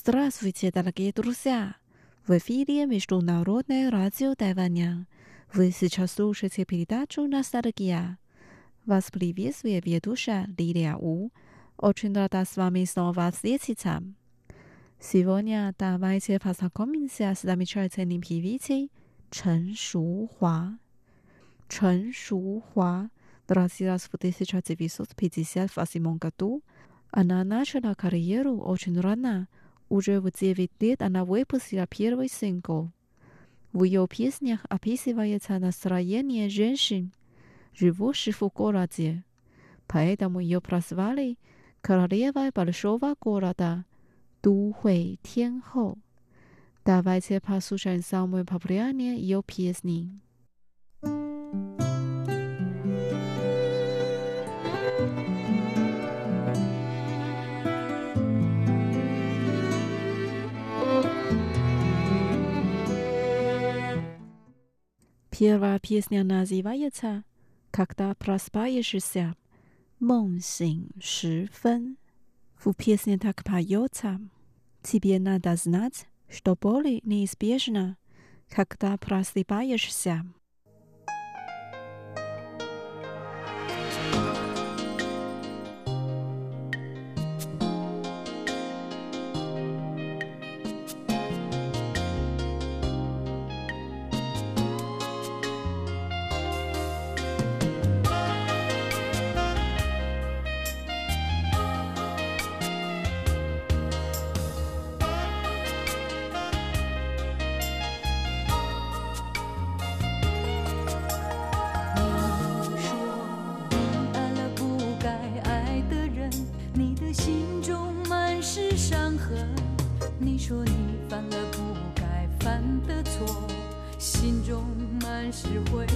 Здравствуйте, дорогие друзья! В эфире Международное радио Тайваня. Вы сейчас слушаете передачу «Ностальгия». Вас приветствует ведущая Лилия У. Очень рада с вами снова встретиться. Сегодня давайте познакомимся с замечательным певицей Чен Шу Хуа. Чен Шу Шухуа родилась в 1958 году. Она начала карьеру очень рано – уже в 9 лет она выпустила первый сингл. В ее песнях описывается настроение женщин, живущих в городе. Поэтому ее прозвали «Королевой большого города» Духой Тенхо. Давайте послушаем самые популярные ее песни. Thank you. Первая песня называется «Когда просыпаешься, Монсин Шифен». В песне так поется. Тебе надо знать, что боли неизбежно, когда просыпаешься. 是会。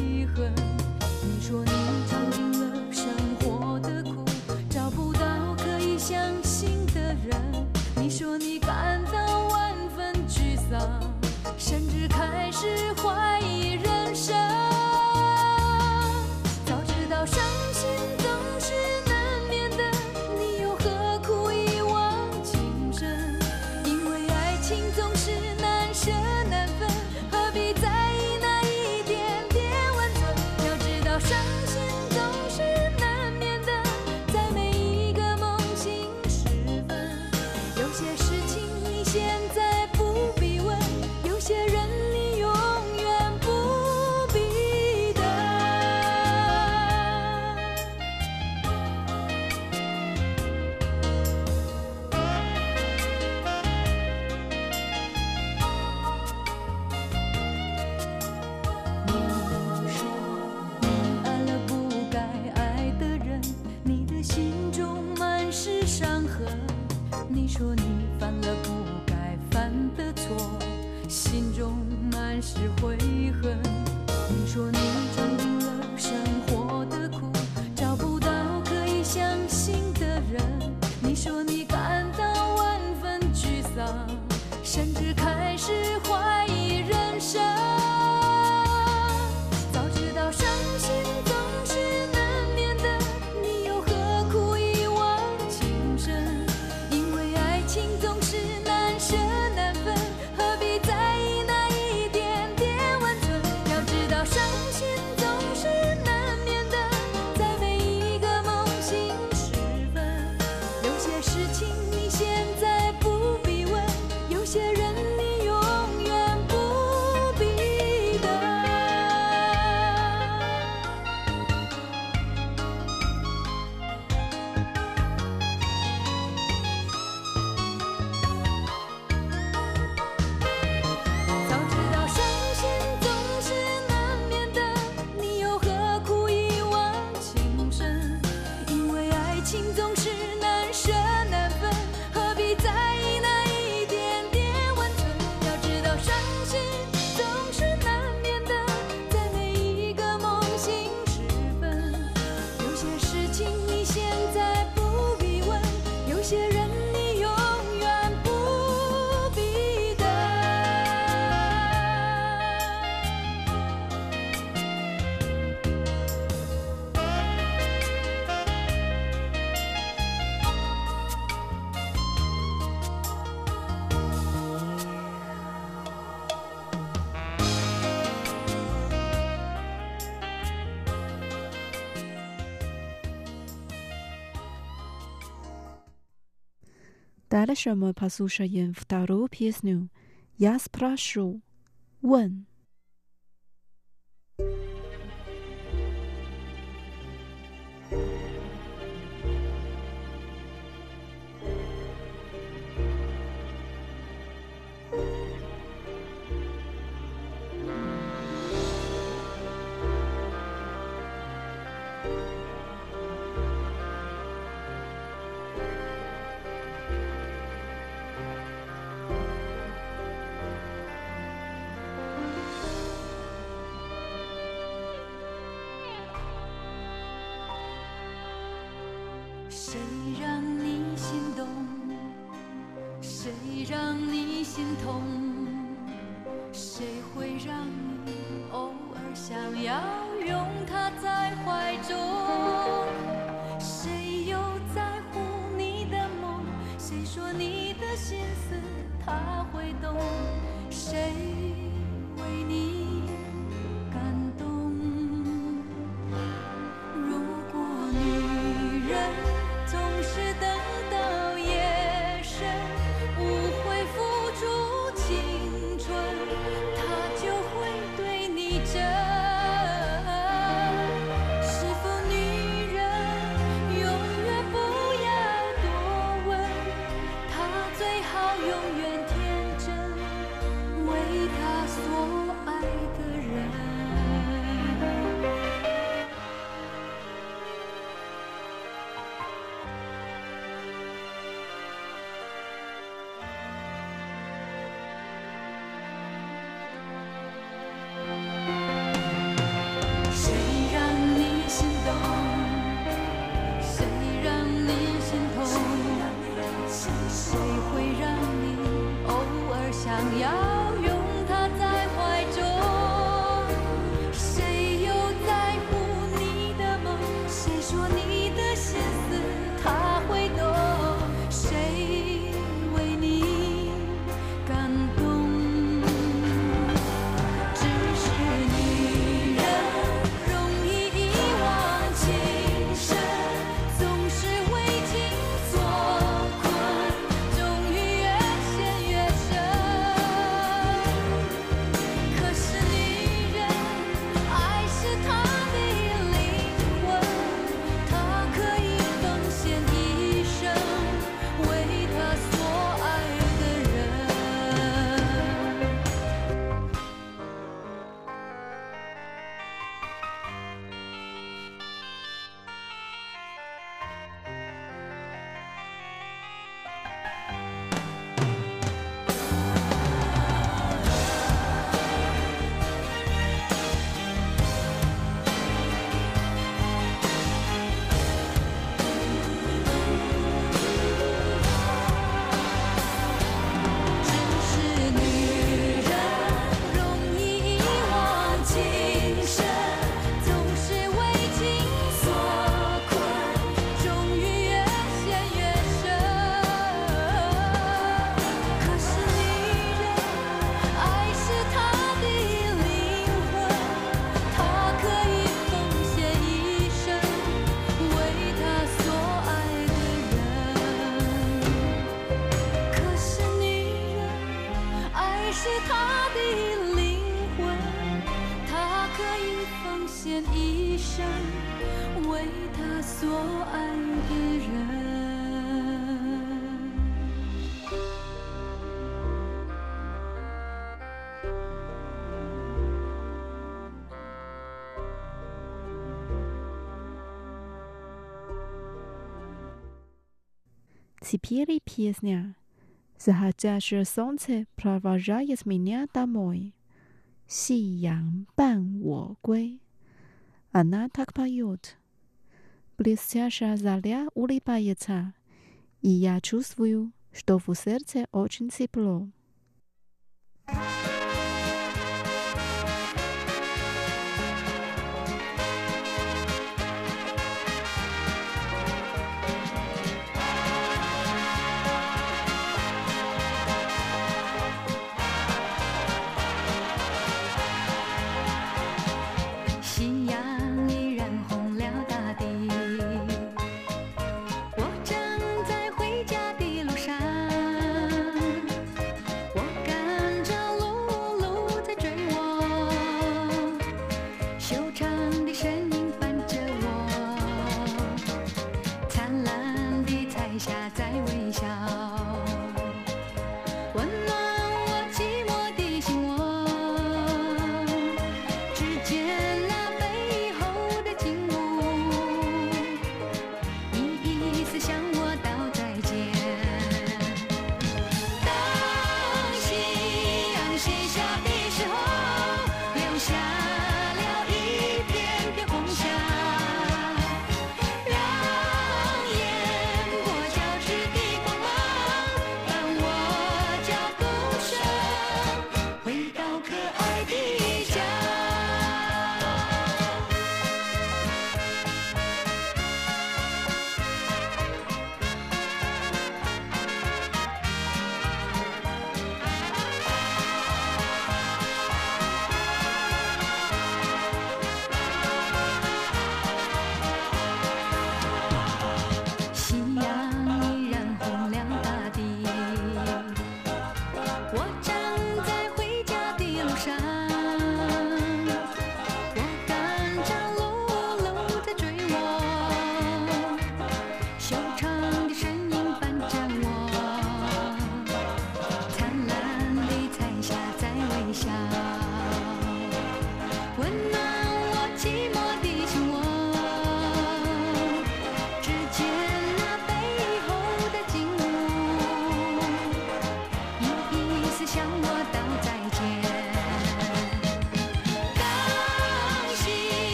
心动 Дальше мы послушаем вторую песню «Я спрошу». 问。想要。теперь песня. Заходящее солнце провожает меня домой. Сиян бан во гуй. Она так поет. Блестящая заря улыбается, и я чувствую, что в сердце очень тепло.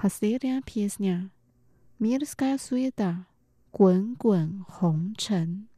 Pasiria piesnia, mirskaya sueda，滚滚红尘。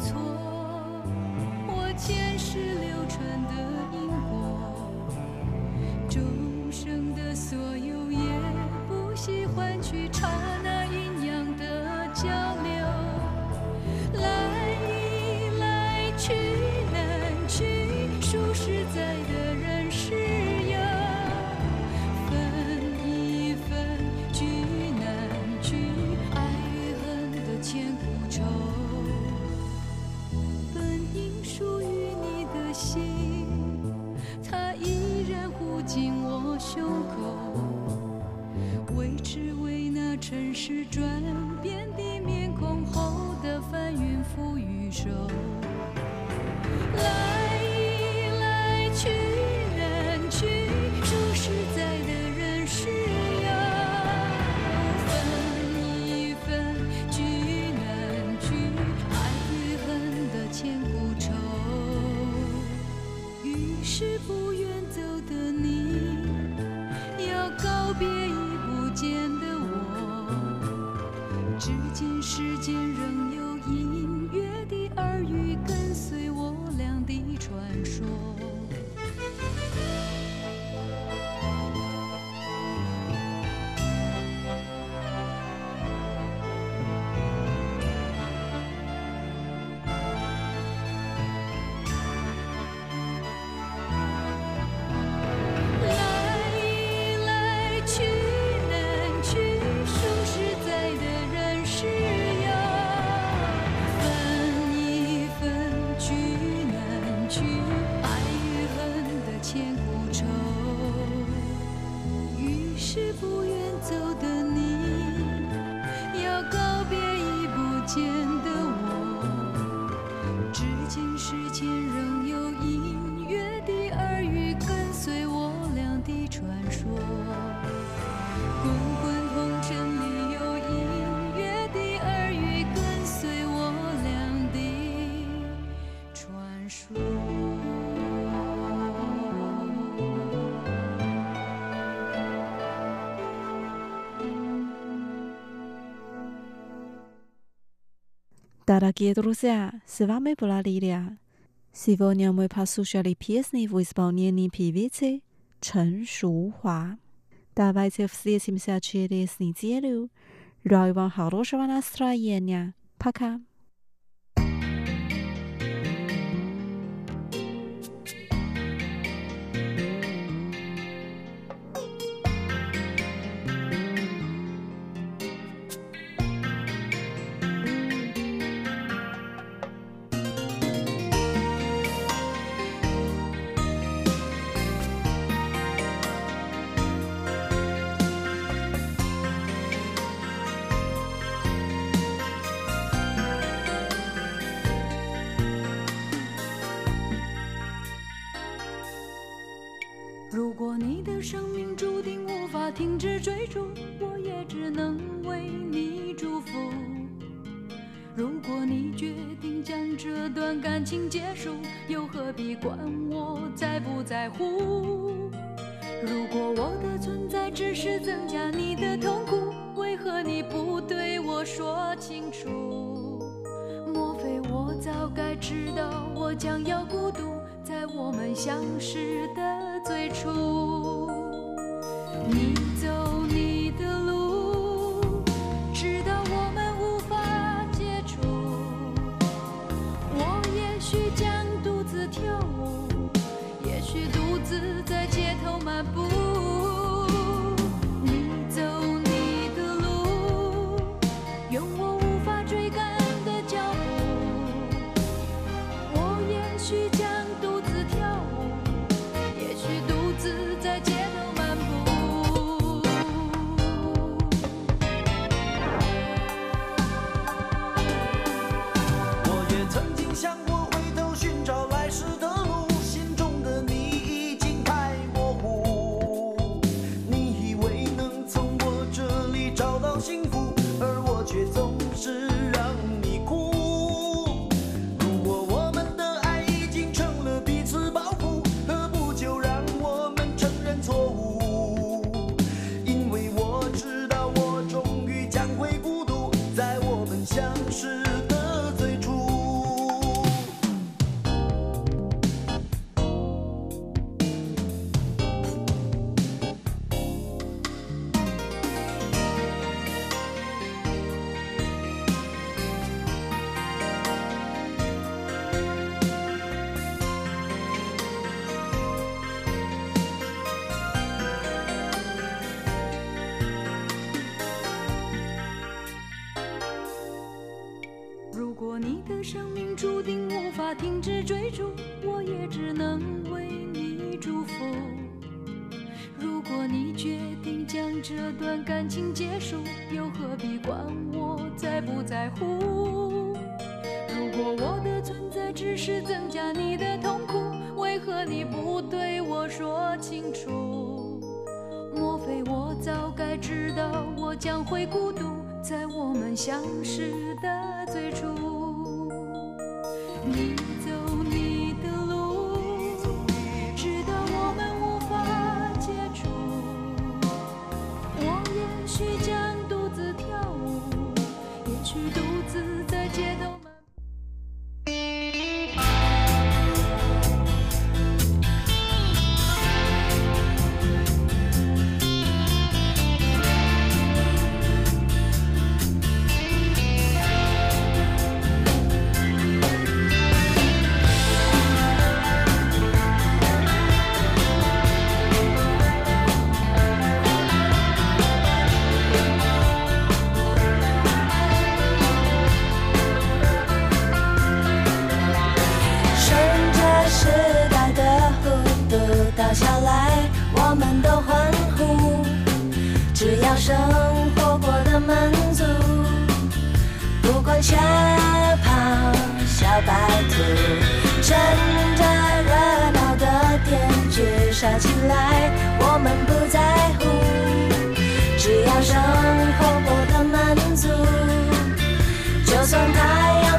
错，或前世流传的因果，众生的所有也不惜换取刹那阴阳的交流，来易来去难去，数十载胸口，为只为那尘世转变的面孔后的翻云覆雨手。Дорогие друзья, с вами была Лилия. Сегодня мы послушали песни в исполнении певицы Чен Шухуа. Давайте встретимся через неделю. Желаю вам хорошего настроения. Пока. 生命注定无法停止追逐，我也只能为你祝福。如果你决定将这段感情结束，又何必管我在不在乎？如果我的存在只是增加你的痛苦，为何你不对我说清楚？莫非我早该知道我将要孤独，在我们相识的最初？me. 果你的生命注定无法停止追逐，我也只能为你祝福。如果你决定将这段感情结束，又何必管我在不在乎？如果我的存在只是增加你的痛苦，为何你不对我说清楚？莫非我早该知道我将会孤独，在我们相识的最初？生活过得满足，不管小胖小白兔，趁着热闹的天去耍起来，我们不在乎，只要生活过得满足，就算太阳。